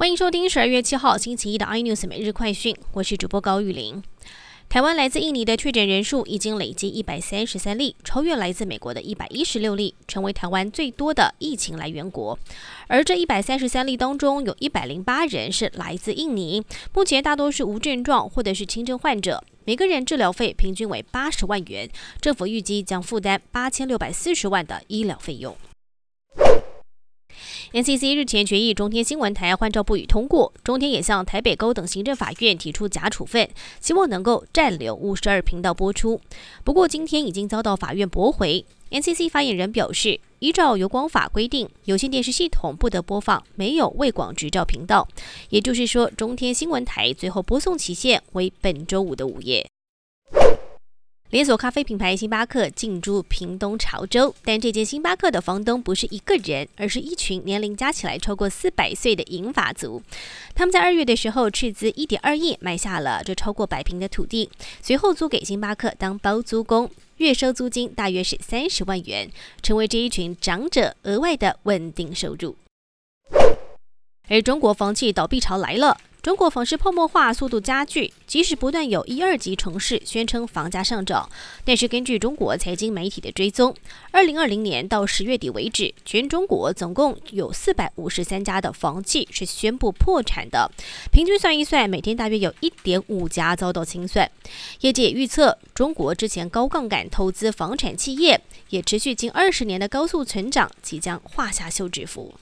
欢迎收听十二月七号星期一的 iNews 每日快讯，我是主播高玉玲。台湾来自印尼的确诊人数已经累计一百三十三例，超越来自美国的一百一十六例，成为台湾最多的疫情来源国。而这一百三十三例当中，有一百零八人是来自印尼，目前大多是无症状或者是轻症患者，每个人治疗费平均为八十万元，政府预计将负担八千六百四十万的医疗费用。NCC 日前决议，中天新闻台换照不予通过。中天也向台北高等行政法院提出假处分，希望能够暂留五十二频道播出。不过，今天已经遭到法院驳回。NCC 发言人表示，依照有广法规定，有线电视系统不得播放没有未广执照频道。也就是说，中天新闻台最后播送期限为本周五的午夜。连锁咖啡品牌星巴克进驻屏东潮州，但这间星巴克的房东不是一个人，而是一群年龄加起来超过四百岁的银发族。他们在二月的时候斥资一点二亿买下了这超过百平的土地，随后租给星巴克当包租公，月收租金大约是三十万元，成为这一群长者额外的稳定收入。而中国房企倒闭潮来了。中国房市泡沫化速度加剧，即使不断有一二级城市宣称房价上涨，但是根据中国财经媒体的追踪，二零二零年到十月底为止，全中国总共有四百五十三家的房企是宣布破产的，平均算一算，每天大约有一点五家遭到清算。业界预测，中国之前高杠杆投资房产企业，也持续近二十年的高速成长，即将画下休止符。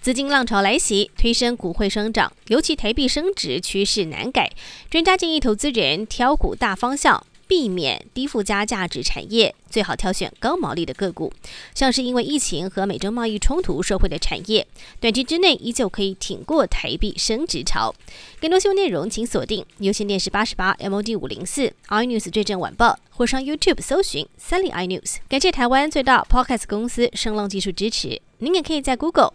资金浪潮来袭，推升股汇生长，尤其台币升值趋势难改。专家建议投资人挑股大方向，避免低附加价值产业，最好挑选高毛利的个股，像是因为疫情和美洲贸易冲突受惠的产业，短期之内依旧可以挺过台币升值潮。更多新闻内容，请锁定有线电视八十八 MOD 五零四 iNews 最正晚报，或上 YouTube 搜寻三立 iNews。感谢台湾最大 Podcast 公司声浪技术支持。您也可以在 Google。